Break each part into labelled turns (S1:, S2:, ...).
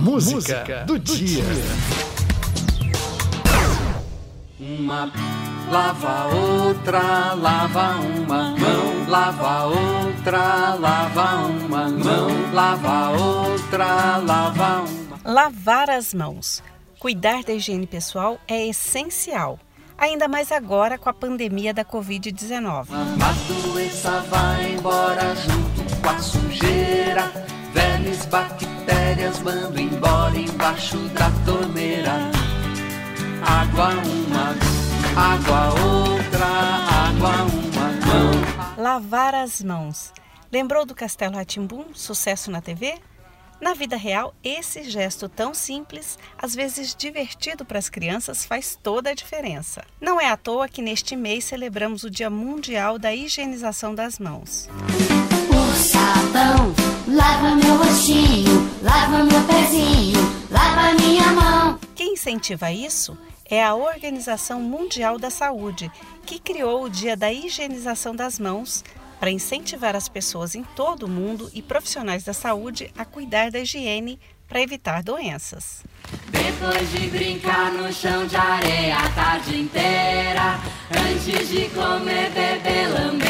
S1: Música do dia.
S2: Uma lava outra, lava uma mão, lava outra, lava uma mão, lava outra, lava uma.
S3: Lavar as mãos. Cuidar da higiene pessoal é essencial, ainda mais agora com a pandemia da Covid-19.
S2: A doença vai embora junto com a sujeira, vermes, bactérias mando embora embaixo da torneira. Água uma, água outra, água uma mão.
S3: Lavar as mãos. Lembrou do Castelo Ratimbum, sucesso na TV? Na vida real, esse gesto tão simples, às vezes divertido para as crianças, faz toda a diferença. Não é à toa que neste mês celebramos o Dia Mundial da Higienização das Mãos.
S4: O sabão lava meu rostinho, lava meu pezinho, lava minha mão.
S3: Quem incentiva isso é a Organização Mundial da Saúde, que criou o Dia da Higienização das Mãos para incentivar as pessoas em todo o mundo e profissionais da saúde a cuidar da higiene para evitar doenças.
S5: Depois de brincar no chão de areia a tarde inteira, antes de comer, beber, lamber,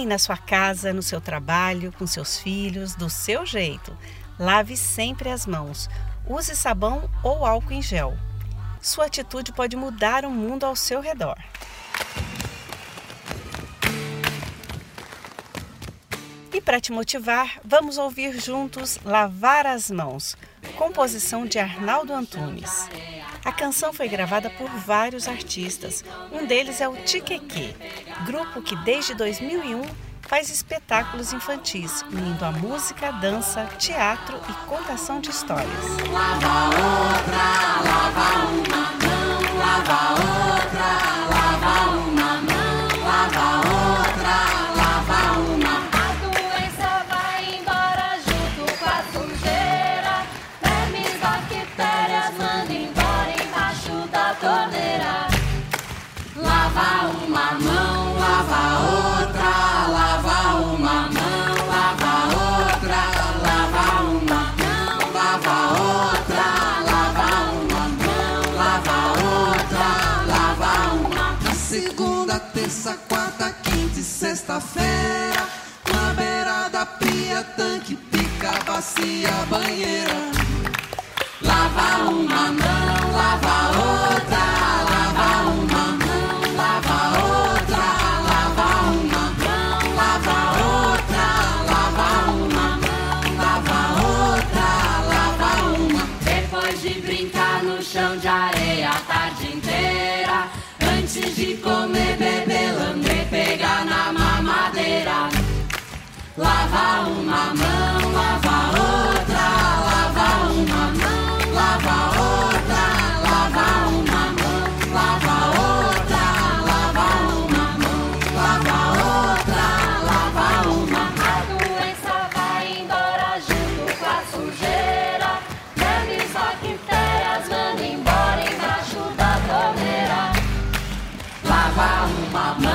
S3: Aí na sua casa, no seu trabalho, com seus filhos, do seu jeito. Lave sempre as mãos. Use sabão ou álcool em gel sua atitude pode mudar o mundo ao seu redor. E para te motivar, vamos ouvir juntos Lavar as Mãos, composição de Arnaldo Antunes. A canção foi gravada por vários artistas, um deles é o Tiqueque, grupo que desde 2001 faz espetáculos infantis, unindo a música, dança, teatro e contação de histórias.
S2: Terça, quarta, quinta e sexta-feira, na beira da pia, tanque, pica, bacia, banheira.
S5: Lava uma mão, lava outra, Lava uma mão, lava outra, lava uma mão, lava outra, lava uma mão, lava outra, lava uma mão, lava outra, uma
S6: A doença vai embora junto com a sujeira. Vermes, bactérias, manda embora embaixo da torneira.
S5: Lava uma mão,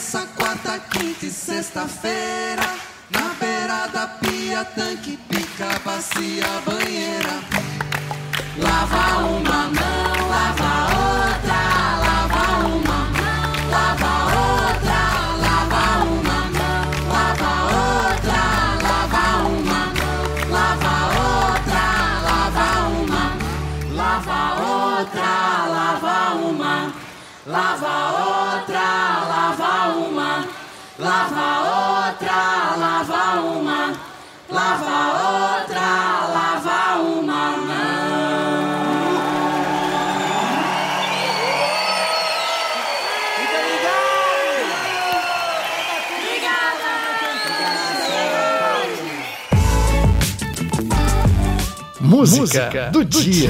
S2: terça, quarta, quinta e sexta-feira, na beira da pia, tanque, pica, bacia, banheira.
S5: Lava uma mão, lava outra, lava uma, lava outra, lava uma mão.
S1: Música do dia.